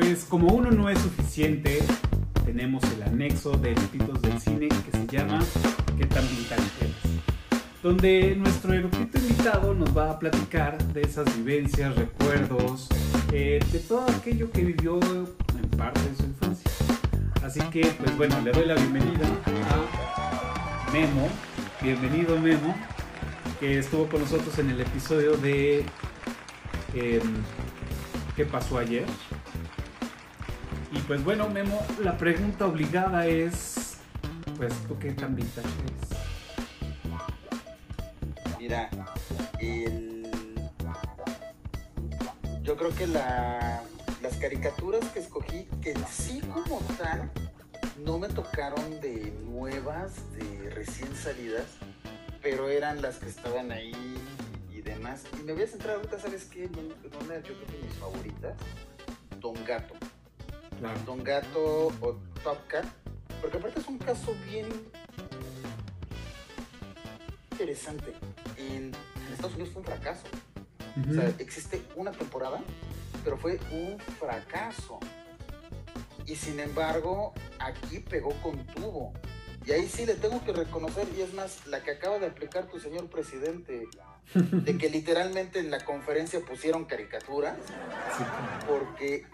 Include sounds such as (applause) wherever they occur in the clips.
Pues como uno no es suficiente, tenemos el anexo de Eructitos del Cine que se llama ¿Qué tan eres? Donde nuestro erudito invitado nos va a platicar de esas vivencias, recuerdos, eh, de todo aquello que vivió en parte de su infancia. Así que, pues bueno, le doy la bienvenida a Memo. Bienvenido Memo, que estuvo con nosotros en el episodio de em, ¿Qué pasó ayer? Y pues bueno, Memo, la pregunta obligada es, pues, ¿tú qué tan vintage? Mira, yo creo que las caricaturas que escogí, que sí como tal, no me tocaron de nuevas, de recién salidas, pero eran las que estaban ahí y demás. Y me voy a centrar ahorita, ¿sabes qué? Yo creo que mis favoritas, Don Gato. Don Gato o Top Cat, porque aparte es un caso bien interesante. En, Estados Unidos fue un fracaso. O sea, existe una temporada, pero fue un fracaso. Y sin embargo, aquí pegó con tubo. Y ahí sí le tengo que reconocer, y es más, la que acaba de aplicar tu señor presidente, de que (laughs) literalmente en la conferencia pusieron caricaturas, porque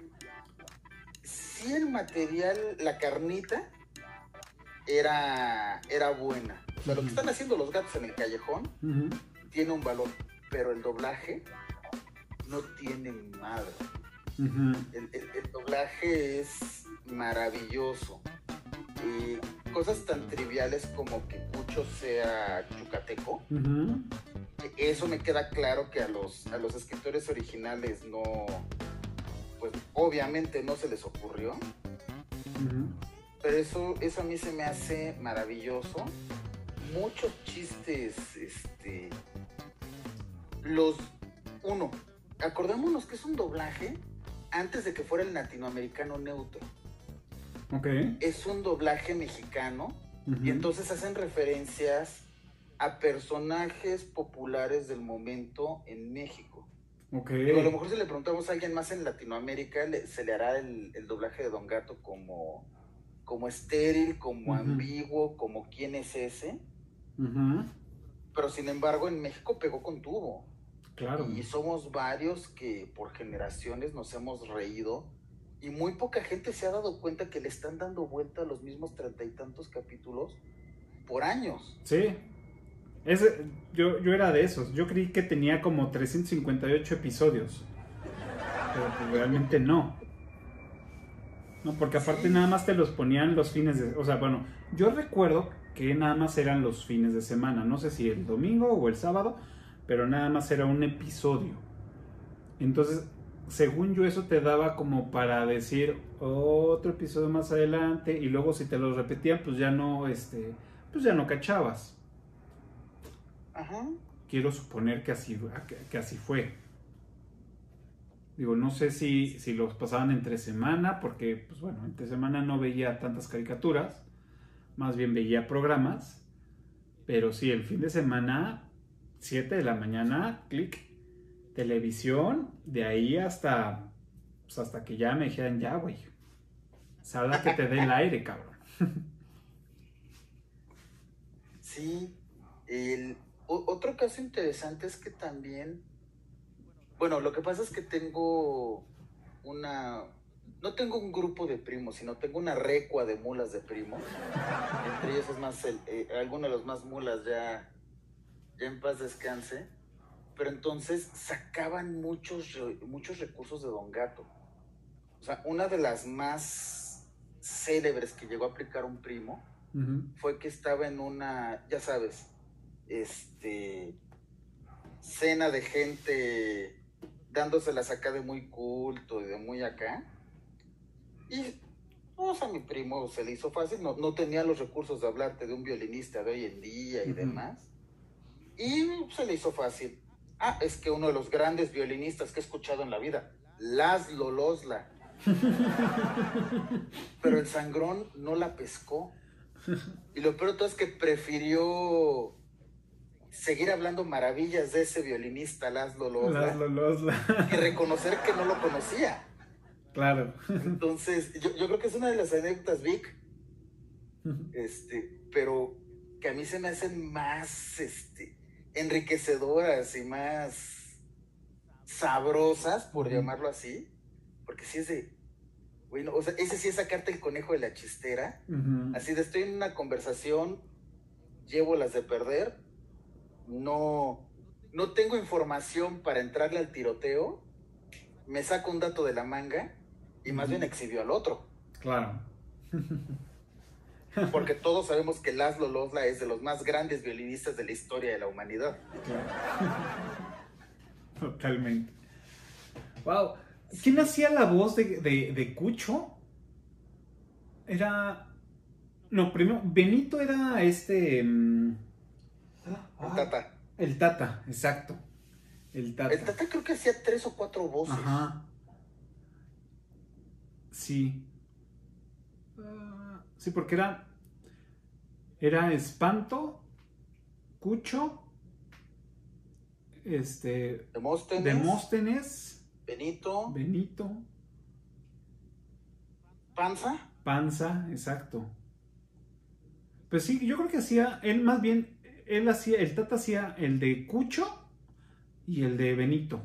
si el material, la carnita, era, era buena. O sea, lo que están haciendo los gatos en el callejón tiene un valor, pero el doblaje no tiene madre. el, doblaje es maravilloso. Y cosas tan triviales como que Pucho sea chucateco, eso me queda claro que a los, a los escritores originales no, pues obviamente no se les ocurrió. Pero eso, eso a mí se me hace maravilloso. Muchos chistes, este, los, uno, acordémonos que es un doblaje antes de que fuera el latinoamericano neutro. Ok. Es un doblaje mexicano y entonces hacen referencias a personajes populares del momento en México. Okay. a lo mejor si le preguntamos a alguien más en Latinoamérica, se le hará el, doblaje de Don Gato como, como estéril, como ambiguo, como quién es ese. Pero sin embargo, en México pegó con tubo. Claro. Y somos varios que por generaciones nos hemos reído. Y muy poca gente se ha dado cuenta que le están dando vuelta a los mismos treinta y tantos capítulos por años. Sí, yo, yo era de esos. Yo creí que tenía como 358 episodios. Pero pues realmente no. No, porque aparte nada más te los ponían los fines de... O sea, bueno, yo recuerdo que nada más eran los fines de semana. No sé si el domingo o el sábado, pero nada más era un episodio. Entonces, según yo, eso te daba como para decir otro episodio más adelante. Y luego si te lo repetían, pues ya no, este, pues ya no cachabas. Quiero suponer que así, que, así fue. Digo, no sé si, si los pasaban entre semana, porque, pues bueno, entre semana no veía tantas caricaturas, más bien veía programas, pero sí, el fin de semana, 7 de la mañana, clic, televisión, de ahí hasta, pues hasta que ya me dijeran, ya, güey, salga que te dé el aire, cabrón. (laughs) Sí, el, otro caso interesante es que también, bueno, lo que pasa es que tengo una, no tengo un grupo de primos, sino tengo una recua de mulas de primos. Entre ellos es más, el, eh, alguno de los más mulas ya, ya en paz descanse. Pero entonces sacaban muchos, muchos recursos de Don Gato. O sea, una de las más célebres que llegó a aplicar un primo fue que estaba en una, ya sabes, este, cena de gente dándoselas acá de muy culto y de muy acá. Y pues, a mi primo se le hizo fácil, no, no, tenía los recursos de hablarte de un violinista de hoy en día y demás. Y se le hizo fácil. Ah, es que uno de los grandes violinistas que he escuchado en la vida, Laszlo Losla. (laughs) Pero el sangrón no la pescó. Y lo peor todo es que prefirió seguir hablando maravillas de ese violinista Laszlo Losla, Laszlo y reconocer que no lo conocía. Claro. Entonces, yo, yo creo que es una de las anécdotas, Vic, este, pero que a mí se me hacen más este, enriquecedoras y más sabrosas, por llamarlo así, porque si es de, bueno, o sea, ese sí es sacarte el conejo de la chistera, así de estoy en una conversación, llevo las de perder, no, no tengo información para entrarle al tiroteo, me saco un dato de la manga y más bien exhibió al otro. Claro. (laughs) Porque todos sabemos que Laszlo Losla es de los más grandes violinistas de la historia de la humanidad. Claro. (laughs) Totalmente. Wow. ¿Quién hacía la voz de, de, de Cucho? Era. No, primero, Benito era este. mm, El Tata. El Tata, exacto. El Tata. El Tata creo que hacía tres o cuatro voces. Ajá. Sí. Ah, sí, porque era. Era Espanto, Cucho, este. Demóstenes, Demóstenes, Benito, Benito, Panza. Panza, exacto. Pues sí, yo creo que hacía, él más bien, él hacía, el Tata hacía el de Cucho y el de Benito.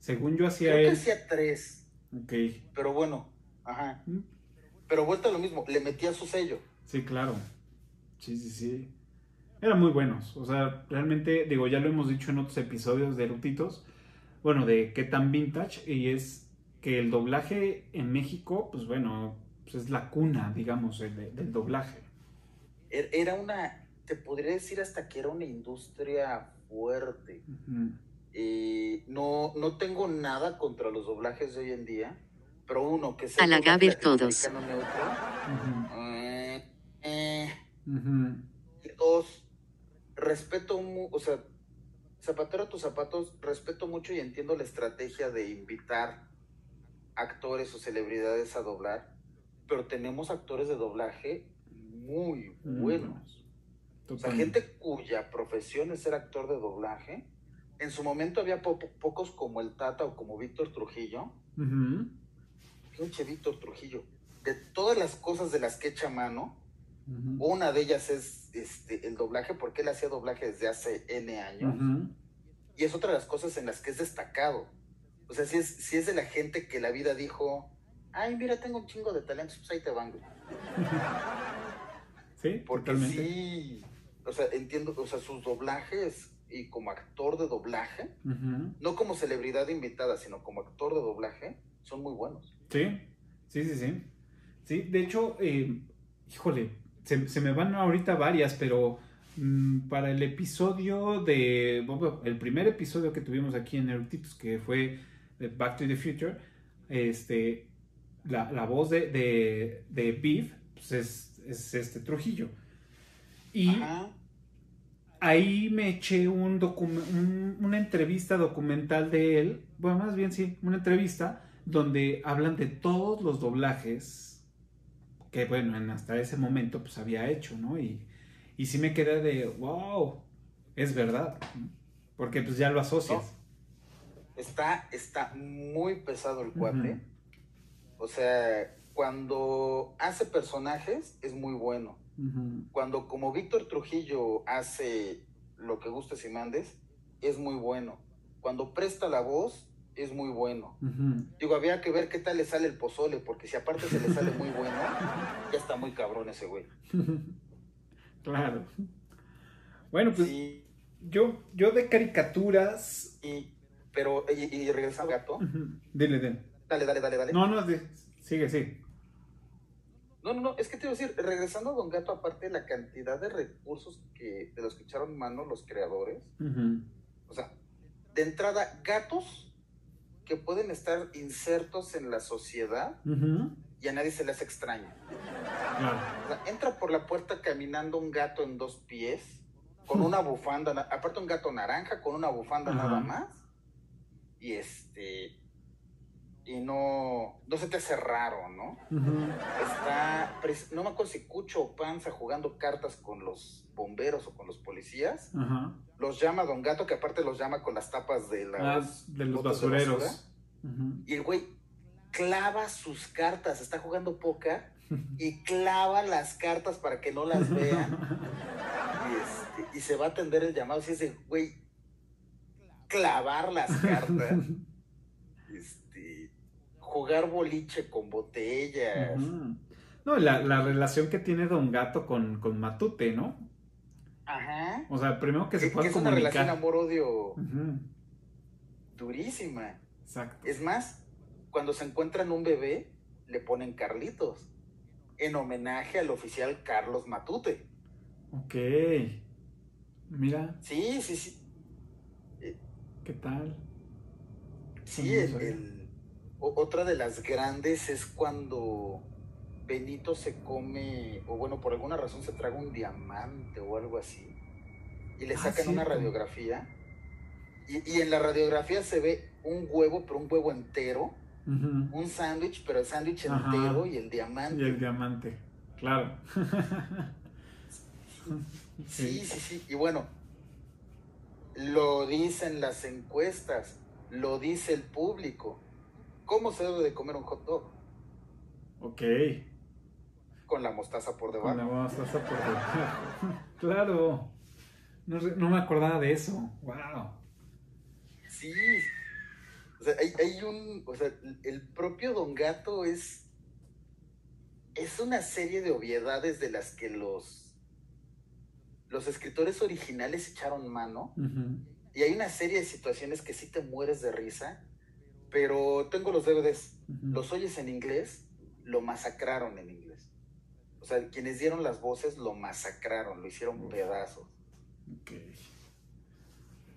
Según yo hacía Creo que él. hacía tres. Ok. Pero bueno, ajá. Mm, Pero vuelta a lo mismo, le metía su sello. Sí, claro. Sí, sí, sí. Eran muy buenos. O sea, realmente, digo, ya lo hemos dicho en otros episodios de Erutitos. Bueno, de qué tan vintage. Y es que el doblaje en México, pues bueno, pues es la cuna, digamos, el de- del doblaje. Er- Era una, te podría decir hasta que era una industria fuerte. Eh, no, no tengo nada contra los doblajes de hoy en día, pero uno que es A la doblaje Gaber todos. neutro, eh, eh, y dos, respeto, o sea, zapatero a tus zapatos, respeto mucho y entiendo la estrategia de invitar actores o celebridades a doblar, pero tenemos actores de doblaje muy buenos. O sea, gente cuya profesión es ser actor de doblaje. En su momento había po- pocos como el Tata o como Víctor Trujillo. Ujú. Pinche Víctor Trujillo. De todas las cosas de las que echa mano, una de ellas es este, el doblaje, porque él hacía doblaje desde hace N años. Ujú. Y es otra de las cosas en las que es destacado. O sea, si es, si es de la gente que la vida dijo, ay, mira, tengo un chingo de talentos, pues ahí te van. güey". (laughs) Sí, Porque totalmente. sí, o sea, entiendo, o sea, sus doblajes y como actor de doblaje, no como celebridad invitada, sino como actor de doblaje, son muy buenos. Sí, sí, sí, sí. Sí, de hecho, eh, híjole, se, se me van ahorita varias, pero mm, para el episodio de, bueno, el primer episodio que tuvimos aquí en Erutitos, que fue de Back to the Future, este, la, la voz de, de, de Beef pues es, es este Trujillo. Y Ajá. ahí me eché un una entrevista documental de él, bueno, más bien sí, una entrevista donde hablan de todos los doblajes que, bueno, en hasta ese momento pues había hecho, ¿no? Y, y sí me quedé de, wow, es verdad, porque pues ya lo asocias. Está, está muy pesado el cuate. O sea, cuando hace personajes es muy bueno. Cuando como Víctor Trujillo hace lo que gustes y mandes, es muy bueno. Cuando presta la voz, es muy bueno. Digo, había que ver qué tal le sale el pozole, porque si aparte se le sale muy bueno, ya está muy cabrón ese güey. (laughs) claro. Bueno, pues Sí, yo, yo de caricaturas... y, pero, y, y regresando al gato, Ujú. Dile, dile. dale, dale, dale, dale. No, no, de- sigue, sigue. No, no, no, es que te iba a decir, regresando a Don Gato, aparte de la cantidad de recursos que de los que echaron mano los creadores, o sea, de entrada, gatos que pueden estar insertos en la sociedad y a nadie se les. O sea, entra por la puerta caminando un gato en dos pies, con una bufanda, aparte un gato naranja, con una bufanda nada más, y este, y no, no se te hace raro, ¿no? Está, no me acuerdo si Cucho o Panza jugando cartas con los bomberos o con los policías. Los llama Don Gato, que aparte los llama con las tapas de Ah, las de los de basureros. Y el güey clava sus cartas, está jugando póker (laughs) y clava las cartas para que no las vean. (laughs) y, este, y se va a atender el llamado. Si ese güey, clavar las cartas. (laughs) jugar boliche con botellas. No, la, la, relación que tiene Don Gato con, con Matute, ¿no? Ajá. O sea, primero que se pueda que es una relación amor-odio durísima. Exacto. Es más, cuando se encuentran un bebé, le ponen Carlitos, en homenaje al oficial Carlos Matute. Ok. Mira. Sí, sí, sí. ¿Qué tal? Sí, el, otra de las grandes es cuando Benito se come, o bueno, por alguna razón se traga un diamante o algo así, y le ah, sacan una radiografía, y, en la radiografía se ve un huevo, pero un huevo entero, un sándwich, pero el sándwich entero y el diamante. Y el diamante, claro. (laughs) sí, sí, sí, y bueno, lo dicen las encuestas, lo dice el público. ¿Cómo se debe de comer un hot dog? Ok. Con la mostaza por debajo. Con la mostaza por debajo. (laughs) claro. No, me acordaba de eso. Wow. Sí. O sea, hay, un. O sea, el propio Don Gato es. Es una serie de obviedades de las que los. Los escritores originales echaron mano. Y hay una serie de situaciones que sí te mueres de risa. Pero tengo los DVDs. Los oyes en inglés, lo masacraron en inglés. O sea, quienes dieron las voces lo masacraron, lo hicieron pedazos.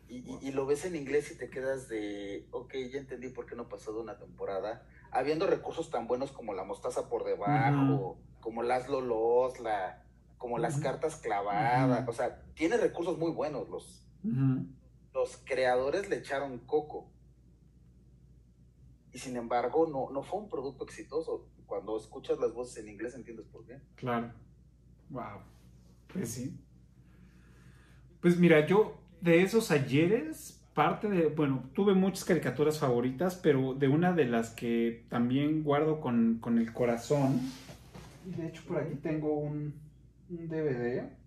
Y, lo ves en inglés y te quedas de, ok, ya entendí por qué no pasó de una temporada. Habiendo recursos tan buenos como la mostaza por debajo, como las lolos, la, como las cartas clavadas. O sea, tiene recursos muy buenos. Los, los creadores le echaron coco. Y sin embargo, no, no fue un producto exitoso cuando escuchas las voces en inglés entiendes por qué. Claro. Wow. Pues sí. Pues mira, yo de esos ayeres, parte de, bueno, tuve muchas caricaturas favoritas, pero de una de las que también guardo con, el corazón, y de hecho por aquí tengo un, un DVD.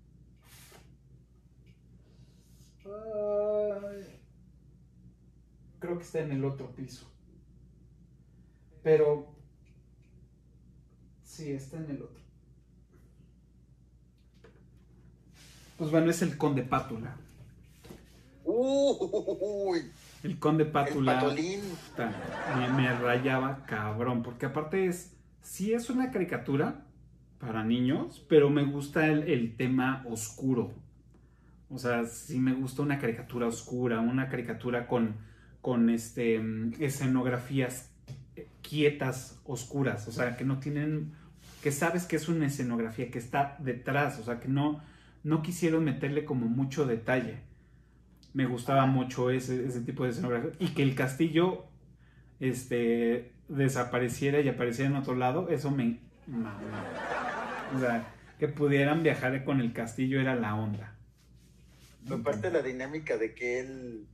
creo que está en el otro piso. Pero Sí, está en el otro. Pues bueno, es el Conde Pátula. Uy, el Conde Pátula. El me, rayaba cabrón, porque aparte es, sí es una caricatura para niños, pero me gusta el, tema oscuro. O sea, sí me gusta una caricatura oscura, una caricatura con, con este, mm, escenografías quietas, oscuras, o sea, que no tienen que sabes que es una escenografía que está detrás, o sea, que no, no quisieron meterle como mucho detalle. Me gustaba mucho ese, tipo de escenografía. Y que el castillo este, desapareciera y apareciera en otro lado, eso me... O sea, que pudieran viajar con el castillo era la onda. Aparte la dinámica de que él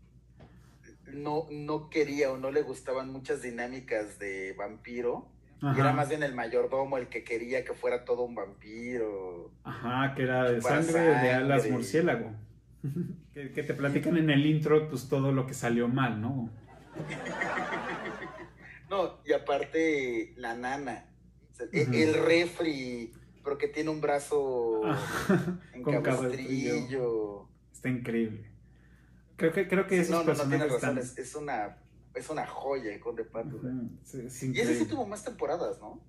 no, no quería o no le gustaban muchas dinámicas de vampiro y era más bien el mayordomo el que quería que fuera todo un vampiro. Ajá, que era de sangre, de alas murciélago. (laughs) que, te platican en el intro, pues todo lo que salió mal, ¿no? (laughs) no, y aparte la nana. el, refri, pero que tiene un brazo (laughs) en cabestrillo. Está increíble. Creo que, creo que esos no, no, no tiene razón. es una es una joya el Conde Pátula. y ese sí tuvo más temporadas, ¿no?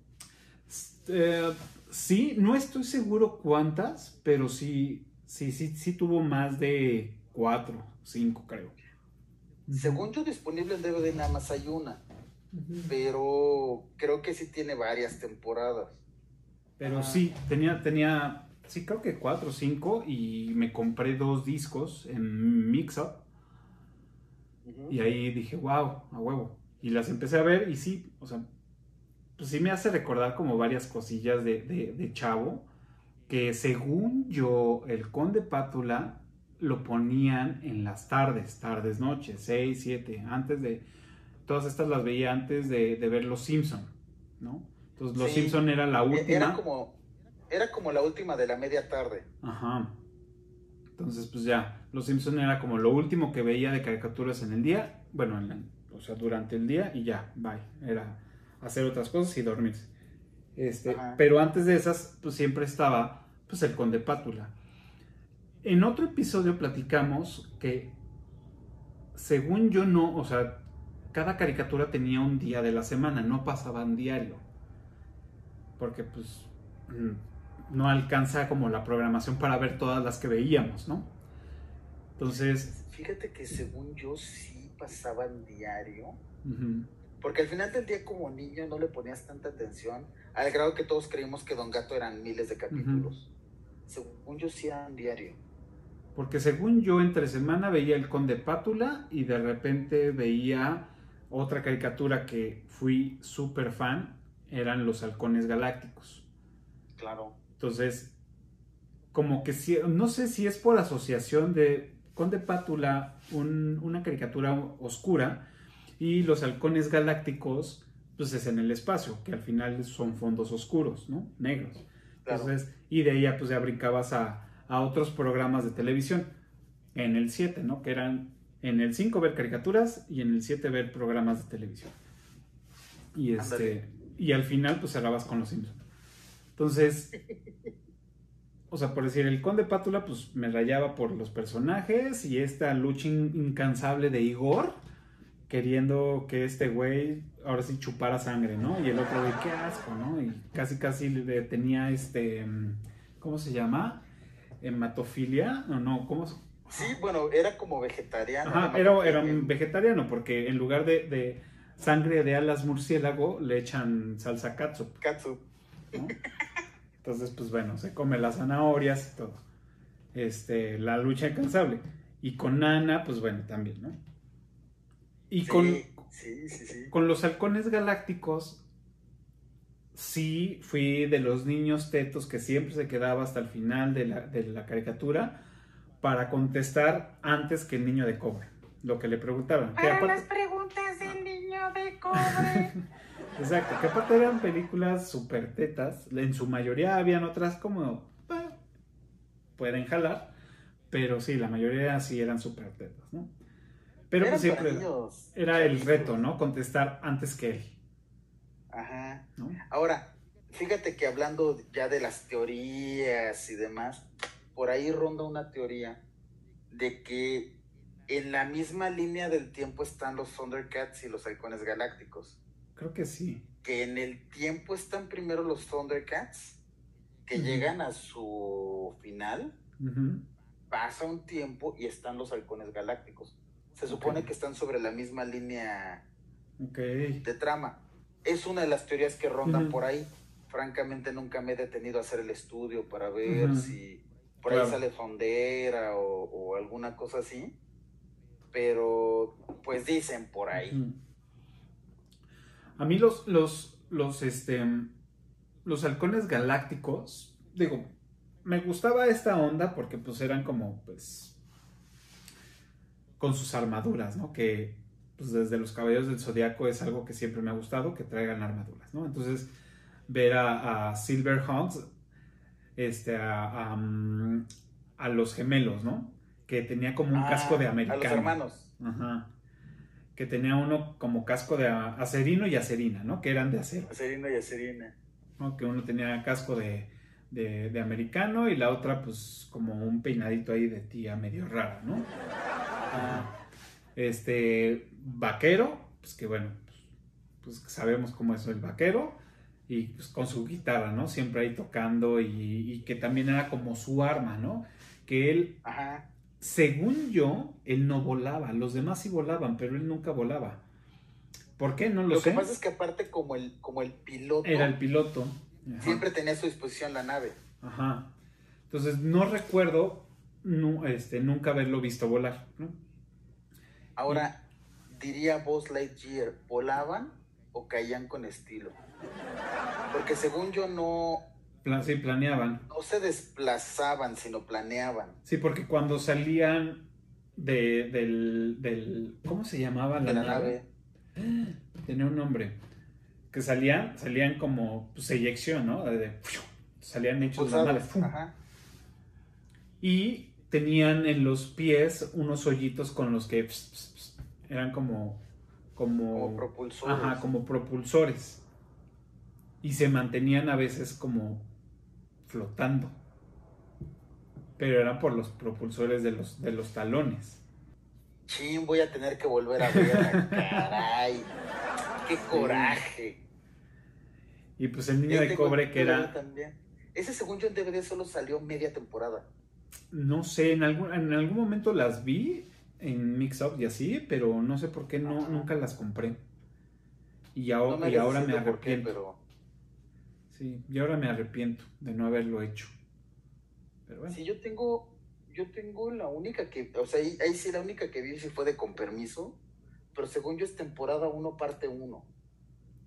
Eh, sí, no estoy seguro cuántas, pero sí, sí, sí, sí tuvo más de cuatro, cinco, creo. Según yo, disponible en DVD nada más hay una. Pero creo que sí tiene varias temporadas. Pero sí, tenía, tenía, sí, creo que cuatro o cinco y me compré dos discos en Mix Up y ahí dije, wow, a huevo. Y las empecé a ver y sí, o sea, pues sí me hace recordar como varias cosillas de, de, chavo, que según yo, el conde Pátula lo ponían en las tardes, tardes, noches, 6, 7, antes de... todas estas las veía antes de, ver Los Simpson, ¿no? Entonces Los Simpson era la última. Era como, era como la última de la media tarde. Ajá. Entonces, pues ya, Los Simpson era como lo último que veía de caricaturas en el día, bueno, o sea, durante el día y ya, bye. Era hacer otras cosas y dormirse. Este, pero antes de esas, pues siempre estaba pues el Conde Pátula. En otro episodio platicamos que, según yo no, o sea, cada caricatura tenía un día de la semana, no pasaban diario. Porque pues mm, no alcanza como la programación para ver todas las que veíamos, ¿no? Entonces... Fíjate que según yo sí pasaban diario. Porque al final del día como niño no le ponías tanta atención, al grado que todos creímos que Don Gato eran miles de capítulos. Según yo sí eran diario. Porque según yo entre semana veía el Conde Pátula y de repente veía otra caricatura que fui súper fan, eran los halcones galácticos. Claro. Entonces, como que si, no sé si es por asociación de Conde Pátula, una caricatura oscura, y los halcones galácticos, pues es en el espacio, que al final son fondos oscuros, ¿no? Negros. Entonces, y de ahí ya pues ya brincabas a, otros programas de televisión. En el 7, ¿no? Que eran en el 5 ver caricaturas y en el 7 ver programas de televisión. Y este y al final pues cerrabas con los Simpsons. Entonces, (laughs) o sea, por decir, el Conde Pátula pues me rayaba por los personajes y esta lucha incansable de Igor queriendo que este güey ahora sí chupara sangre, ¿no? Y el otro güey, qué asco, ¿no? Y casi casi le tenía este, ¿cómo se llama? Hematofilia, no, no, ¿cómo se... Sí, bueno, era como vegetariano. Ajá, era, era un vegetariano porque en lugar de, sangre de alas murciélago le echan salsa katsup. Katsup. ¿no? (laughs) Entonces, pues bueno, se come las zanahorias y todo. Este, la lucha incansable. Y con Nana, pues bueno, también, ¿no? Y con, con los halcones galácticos, sí fui de los niños tetos que siempre se quedaba hasta el final de la, caricatura para contestar antes que el niño de cobre. Lo que le preguntaban. Para las preguntas del niño de cobre. (laughs) Exacto, que aparte eran películas super tetas. En su mayoría habían otras como. pueden jalar. Pero sí, la mayoría sí eran super tetas, ¿no? Pero pues siempre era el reto, ¿no? Contestar antes que él. Ajá. Ahora, fíjate que hablando ya de las teorías y demás, por ahí ronda una teoría de que en la misma línea del tiempo están los Thundercats y los Halcones Galácticos. Creo que sí. Que en el tiempo están primero los Thundercats, que llegan a su final, pasa un tiempo y están los Halcones Galácticos. Se supone que están sobre la misma línea de trama. Es una de las teorías que rondan por ahí. Francamente nunca me he detenido a hacer el estudio para ver si por ahí sale Fondera o, alguna cosa así. Pero pues dicen por ahí. A mí los, los, los, este, los halcones galácticos, digo, me gustaba esta onda porque pues eran como, pues, con sus armaduras, ¿no? Que pues desde los caballeros del zodiaco es algo que siempre me ha gustado, que traigan armaduras, ¿no? Entonces, ver a, Silver este, a, a, los gemelos, ¿no? Que tenía como un casco de americano. A los hermanos. Ajá. Que tenía uno como casco de acerino y acerina, ¿no? Que eran de acero. Acerino y acerina. ¿no? Que uno tenía casco de, de, de, americano y la otra pues como un peinadito ahí de tía medio rara, ¿no? este vaquero, pues que bueno, pues, sabemos cómo es el vaquero, y pues con su guitarra, ¿no? Siempre ahí tocando y, que también era como su arma, ¿no? Que él, según yo, él no volaba, los demás sí volaban, pero él nunca volaba. ¿Por qué? No lo, sé. Lo que pasa es que aparte como el, como el piloto... Era el piloto. Siempre tenía a su disposición la nave. Ajá. Entonces no recuerdo no, este, nunca haberlo visto volar, ¿no? Ahora, diría Buzz Lightyear, ¿volaban o caían con estilo? Porque según yo no... sí, planeaban. No se desplazaban, sino planeaban. Sí, porque cuando salían de, del, del... ¿Cómo se llamaba la, nave? (gasps) Tenía un nombre. Que salían, salían como pues, eyección, ¿no? De- salían hechos normales. Y tenían en los pies unos hoyitos con los que eran como. Como, Como propulsores. Ajá, como propulsores. Y se mantenían a veces como flotando. Pero eran por los propulsores de los, de los talones. Chin, voy a tener que volver a verla, caray. Qué coraje. Y pues el niño de cobre que era, También. Ese según yo en DVD solo salió media temporada. no sé, en algún, en algún momento las vi en Mix Up y así, pero no sé por qué no, Ajá. nunca las compré. Y, No ahora, me y ahora me arrepiento. pero Sí, y ahora me arrepiento de no haberlo hecho. Pero bueno, sí, yo tengo, yo tengo la única que, o sea, ahí, ahí sí la única que vi sí fue de con permiso, pero según yo es temporada 1, parte 1.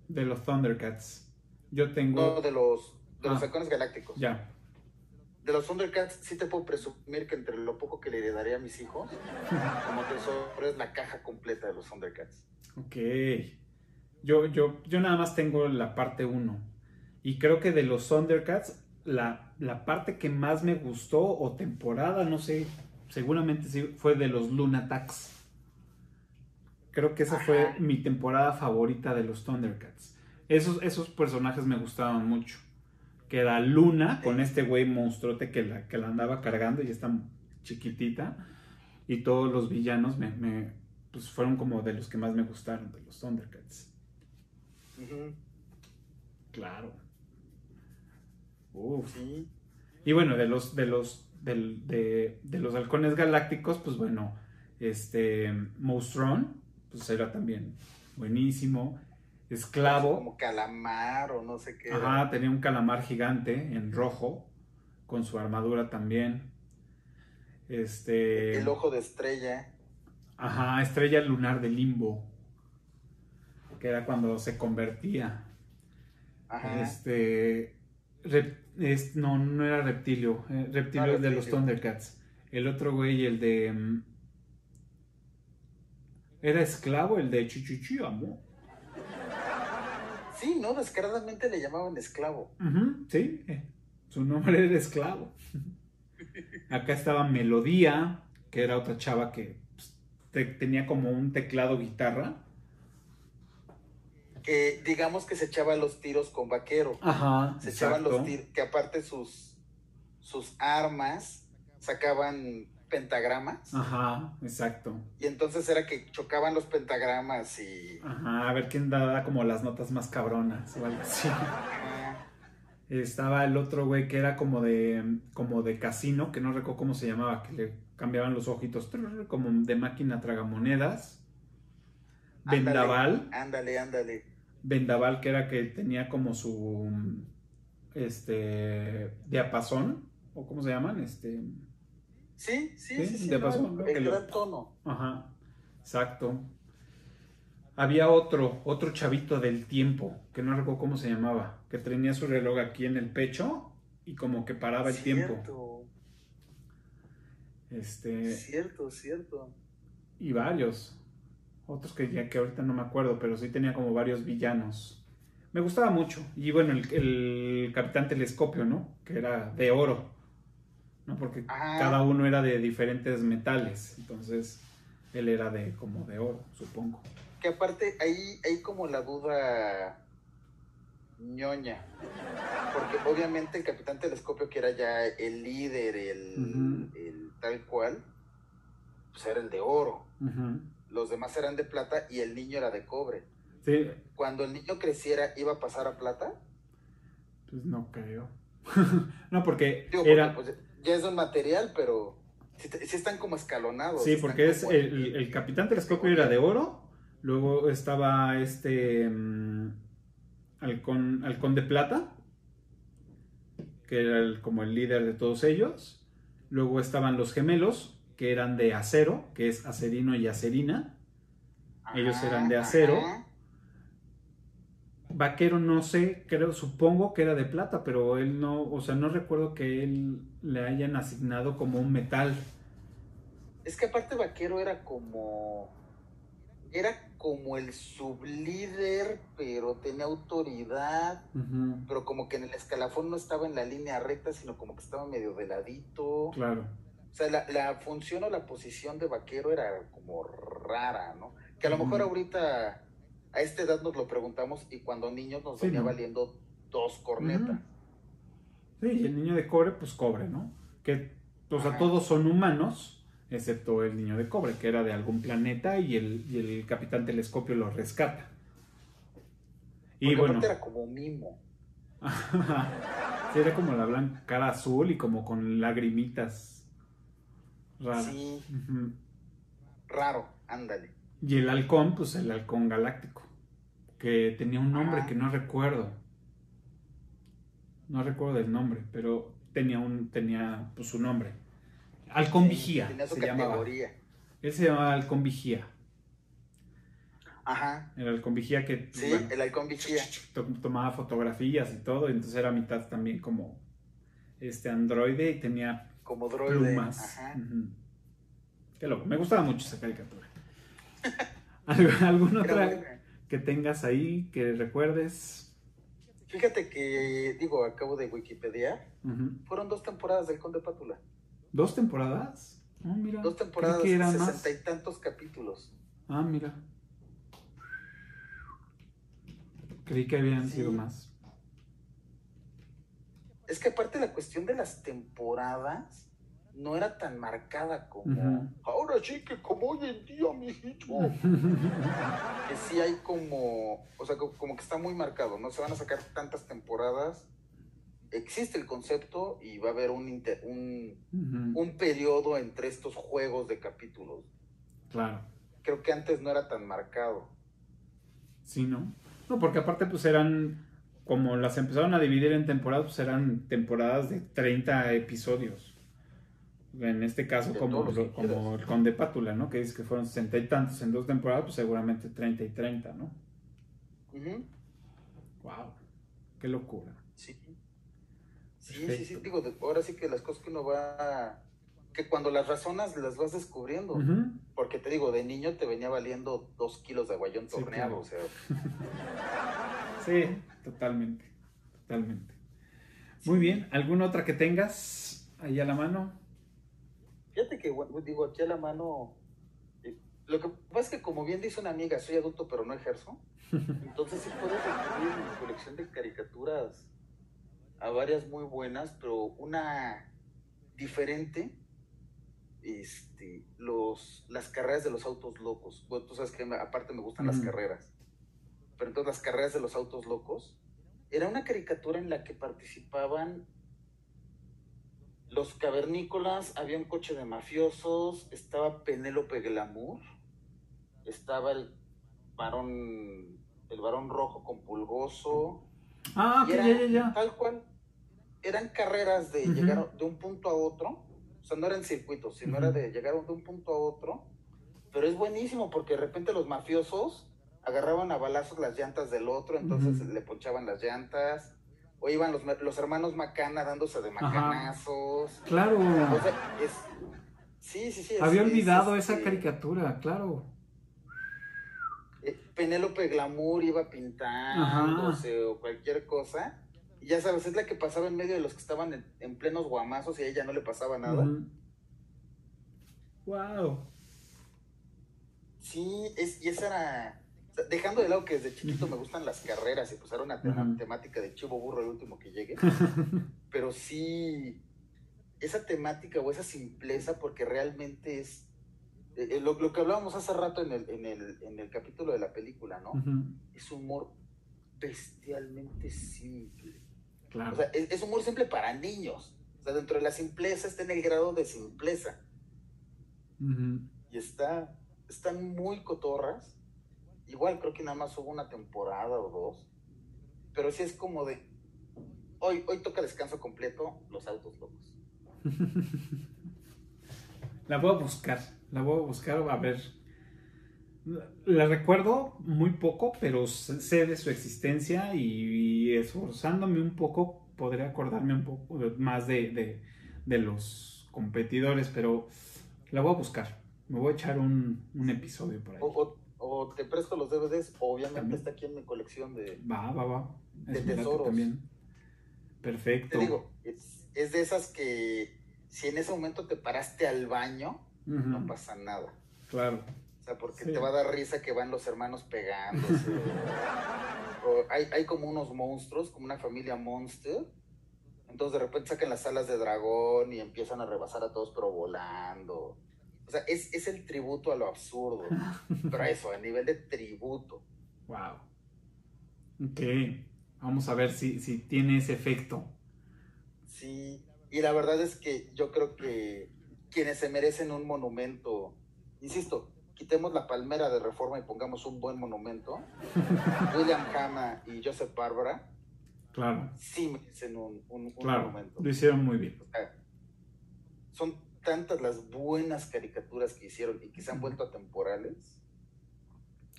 de los Thundercats. Yo tengo. No, de los, de los Ah. halcones galácticos. Ya. De los Thundercats sí te puedo presumir que entre lo poco que le heredaré a mis hijos, (laughs) como tesoro es la caja completa de los Thundercats. Ok. Yo, yo, yo nada más tengo la parte 1. Y creo que de los Thundercats, la, la parte que más me gustó, o temporada, no sé, seguramente sí, fue de los Lunatax. Creo que esa fue mi temporada favorita de los Thundercats. Esos, esos personajes me gustaban mucho. Que era Luna, con este güey monstruote que la, que la andaba cargando y está chiquitita. Y todos los villanos me, me- pues fueron como de los que más me gustaron, de los Thundercats. Claro. Uf. Sí. Y bueno, de los, de los, de, de los halcones galácticos, pues bueno, este, Monstron, pues era también buenísimo. Esclavo, Como calamar o no sé qué. ajá, tenía un calamar gigante en rojo, con su armadura también. Este, El ojo de estrella. ajá, estrella lunar de limbo, que era cuando se convertía. Ajá. Este. Rep- es- no, no era Reptilio. eh, reptilio es de los. Thundercats. El otro güey, el de. mm, Era esclavo, el de Chuchuchu, amo. Sí, ¿no? Descaradamente le llamaban esclavo. Sí, eh, su nombre era esclavo. Acá estaba Melodía, que era otra chava que pues, te- tenía como un teclado guitarra. Que digamos que se echaba los tiros con vaquero. Ajá, Se echaban los tiros, que aparte sus, sus armas sacaban pentagramas. Ajá, exacto. Y entonces era que chocaban los pentagramas y... Ajá, a ver quién daba como las notas más cabronas o algo así. Ajá. Estaba el otro güey que era como de como de casino, que no recuerdo cómo se llamaba, que le cambiaban los ojitos, como de máquina tragamonedas. Vendaval, Ándale, ándale. Vendaval que era que tenía como su este diapasón o cómo se llaman, este, Sí, sí, Sí, sí, sí. de no, paso, el- tono. ajá. Exacto. Había otro, otro chavito del tiempo, que no recuerdo cómo se llamaba, que tenía su reloj aquí en el pecho y como que paraba el tiempo. Cierto, Este, cierto, cierto. y varios. Otros que ya que ahorita no me acuerdo, pero sí tenía como varios villanos. Me gustaba mucho. Y bueno, el, el Capitán Telescopio, ¿no? Que era de oro. ¿No? Porque Ajá. cada uno era de diferentes metales. Entonces, él era de como de oro, supongo. Que aparte ahí hay como la duda ñoña. Porque obviamente el Capitán Telescopio, que era ya el líder, el, tal cual, pues era el de oro. Ujú. Los demás eran de plata y el niño era de cobre. Sí, Cuando el niño creciera, ¿iba a pasar a plata? pues no creo. (laughs) no, porque Digo, porque, era... pues, ya es un material, pero sí, están como escalonados. Sí, porque es el, el Capitán Telescopio era de oro, luego estaba este mm, halcón, halcón de plata, que era el- como el líder de todos ellos, luego estaban los gemelos, que eran de acero, que es acerino y acerina, ellos Ajá, eran de acero. ajá. vaquero no sé, creo, supongo que era de plata, pero él no, o sea, no recuerdo que él le hayan asignado como un metal. Es que aparte Vaquero era como. Era como el sublíder, pero tenía autoridad, pero como que en el escalafón no estaba en la línea recta, sino como que estaba medio de ladito. Claro. O sea, la, la función o la posición de vaquero era como rara, ¿no? Que a lo mejor ahorita a esta edad nos lo preguntamos y cuando niños nos Sí, venía ¿no? valiendo dos cornetas. Sí, y el niño de cobre, pues cobre, ¿no? Que, o sea, Ajá. todos son humanos, excepto el niño de cobre, que era de algún planeta y el, y el capitán telescopio lo rescata. Y Porque bueno, era como mimo. (laughs) sí, era como la blanca cara azul y como con lagrimitas raras. Sí, raro, ándale. Y el halcón, pues el halcón galáctico, que tenía un nombre Ajá. que no recuerdo. No recuerdo del nombre, pero tenía un tenía pues su nombre. Halcón Sí, Vigía Tenía su se llamaba. Él se llamaba Halcón Vigía. Ajá. El Halcón Vigía que Sí, bueno, el halcón vigía. to- tomaba fotografías y todo, y entonces era mitad también como este androide y tenía Como droide. plumas. Ajá. Qué loco, me gustaba mucho esa caricatura. (laughs) ¿Algu- ¿Alguna otra que tengas ahí que recuerdes? Fíjate que, digo, acabo de Wikipedia. Fueron dos temporadas del Conde Pátula. ¿Dos temporadas? Ah, mira. Dos temporadas, que eran más. sesenta y tantos capítulos. Ah, mira. Creí que habían Sí. sido más. Es que aparte la cuestión de las temporadas no era tan marcada como ahora sí que como hoy en día, mijito. (laughs) que sí hay como, o sea, co- como que está muy marcado, ¿no? Se van a sacar tantas temporadas, existe el concepto y va a haber un, inter- un, un periodo entre estos juegos de capítulos. Claro. Creo que antes no era tan marcado. Sí, ¿no? No, porque aparte pues eran, como las empezaron a dividir en temporadas, pues eran temporadas de 30 episodios. En este caso, De como, que como el Conde Pátula, ¿no? Que dice que fueron 60 y tantos en dos temporadas, pues seguramente 30 y 30, ¿no? Ujú. ¡Wow! ¡Qué locura! Sí. Sí, sí, sí. Digo, ahora sí que las cosas que uno va. Que cuando las razonas las vas descubriendo. Porque te digo, de niño te venía valiendo dos kilos de aguayón Sí, torneado. claro. O sea, (laughs) Sí, totalmente. Totalmente. Muy bien. ¿Alguna otra que tengas ahí a la mano? fíjate que, digo, aquí a la mano. eh, Lo que pasa es que, como bien dice una amiga, soy adulto pero no ejerzo. (laughs) Entonces sí puedo recurrir en mi colección de caricaturas a varias muy buenas, pero una diferente, este, los, las carreras de los autos locos. Bueno, tú sabes que aparte me gustan las carreras. Pero entonces las carreras de los autos locos era una caricatura en la que participaban los cavernícolas, había un coche de mafiosos, estaba Penélope Glamour, estaba el varón, el varón rojo con pulgoso, Ah, era ya, ya, ya. tal cual, eran carreras de llegar de un punto a otro, o sea, no eran circuitos, sino era de llegar de un punto a otro, pero es buenísimo porque de repente los mafiosos agarraban a balazos las llantas del otro, entonces le ponchaban las llantas, o iban los, los hermanos Macana dándose de Ajá. macanazos. Claro. O sea, es... Sí, sí, sí. Había es, olvidado esa caricatura, claro. eh, Penélope Glamour iba pintándose o cualquier cosa. Y ya sabes, es la que pasaba en medio de los que estaban en, en plenos guamazos y a ella no le pasaba nada. Wow. Sí, es, y esa era... dejando de lado que desde chiquito me gustan las carreras y pues era una tema- temática de chivo burro el último que llegue. (laughs) pero sí, esa temática o esa simpleza, porque realmente es eh, eh, lo, lo que hablábamos hace rato en el, en, el, en el capítulo de la película, ¿no? Es humor bestialmente simple. Claro. O sea, es, es humor simple para niños. O sea, dentro de la simpleza está en el grado de simpleza. Y está, están muy cotorras. Igual creo que nada más hubo una temporada o dos. Pero sí es como de, hoy, hoy toca descanso completo, los autos locos. (laughs) La voy a buscar, la voy a buscar a ver. La recuerdo muy poco, pero sé de su existencia y, esforzándome un poco podré acordarme un poco más de, de- de los competidores, pero la voy a buscar. Me voy a echar un, un episodio por ahí. O, o- o te presto los DVDs, obviamente También. está aquí en mi colección de... Va, va, va. De tesoros. también. Perfecto. Te digo, es, es de esas que si en ese momento te paraste al baño, no pasa nada. Claro. O sea, porque Sí. te va a dar risa que van los hermanos pegándose. (laughs) o hay, hay como unos monstruos, como una familia monster. Entonces de repente sacan las alas de dragón y empiezan a rebasar a todos, pero volando. O sea, es, es el tributo a lo absurdo. (laughs) Pero eso, a nivel de tributo. Wow. Ok. Vamos a ver si, si tiene ese efecto. Sí. Y la verdad es que yo creo que quienes se merecen un monumento, insisto, quitemos la palmera de reforma y pongamos un buen monumento. (laughs) William Hanna y Joseph Barbara Claro. sí merecen un, un, un Claro. monumento. Lo hicieron muy bien. O sea, son tantas las buenas caricaturas que hicieron y que se han vuelto atemporales.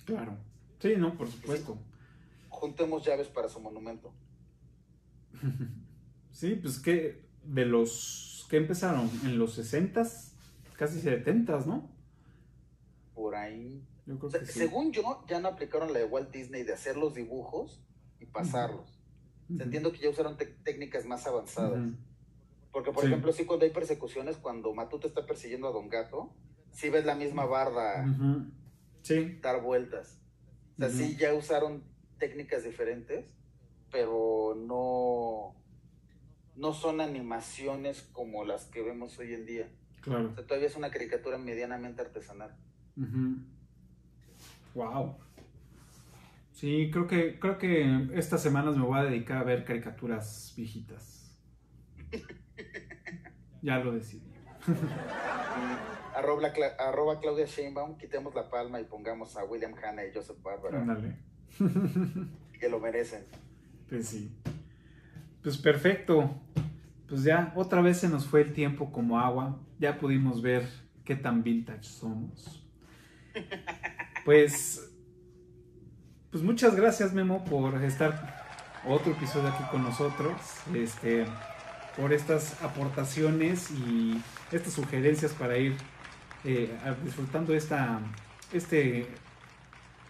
Claro. Sí, no, por supuesto. Juntemos llaves para su monumento. (laughs) Sí, pues que de los que empezaron en los 60s, casi 70s, ¿no? Por ahí. Yo O creo sea, que sí. Según yo, ya no aplicaron la de Walt Disney de hacer los dibujos y pasarlos. O sea, Ujú. Entiendo que ya usaron técnicas más avanzadas. Porque, por Sí. ejemplo, sí cuando hay persecuciones, cuando Matute está persiguiendo a Don Gato, sí ves la misma barda. Sí, dar vueltas. O sea, sí ya usaron técnicas diferentes, pero no, no son animaciones como las que vemos hoy en día. claro. O sea, todavía es una caricatura medianamente artesanal. Wow. Sí, creo que, creo que estas semanas me voy a dedicar a ver caricaturas viejitas. (laughs) Ya lo decidí. (laughs) Arroba, arroba Claudia Sheinbaum, quitemos la palma y pongamos a William Hanna y Joseph Barbara, Ándale. (laughs) que lo merecen. Pues sí. Pues perfecto. Pues ya, otra vez se nos fue el tiempo como agua. Ya pudimos ver qué tan vintage somos. Pues, pues muchas gracias Memo por estar otro episodio aquí con nosotros. Este, por estas aportaciones y estas sugerencias para ir eh, disfrutando esta, este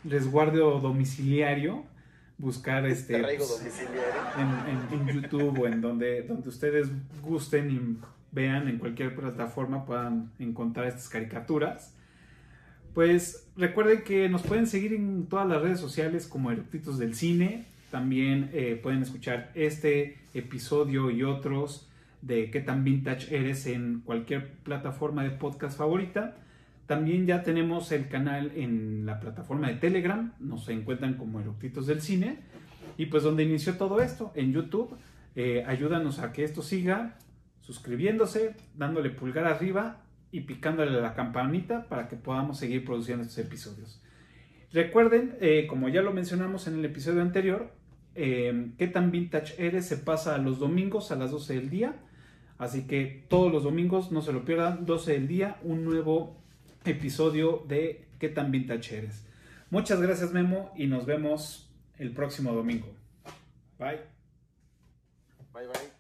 resguardo domiciliario. Buscar este, Arraigo pues, domiciliario. en, en- en YouTube o en donde, donde ustedes gusten y vean en cualquier plataforma puedan encontrar estas caricaturas. Pues recuerden que nos pueden seguir en todas las redes sociales como Eructitos del Cine. También eh, pueden escuchar este episodio y otros de qué tan vintage eres en cualquier plataforma de podcast favorita. También ya tenemos el canal en la plataforma de Telegram, nos encuentran como Eructitos del Cine. Y pues donde inició todo esto, en YouTube. Eh, ayúdanos a que esto siga suscribiéndose, dándole pulgar arriba y picándole la campanita para que podamos seguir produciendo estos episodios. Recuerden, eh, como ya lo mencionamos en el episodio anterior, eh, qué tan vintage eres se pasa los domingos a las 12 del día. Así que todos los domingos, no se lo pierdan, 12 del día, un nuevo episodio de qué tan vintage eres. Muchas gracias Memo y nos vemos el próximo domingo. Bye. Bye bye.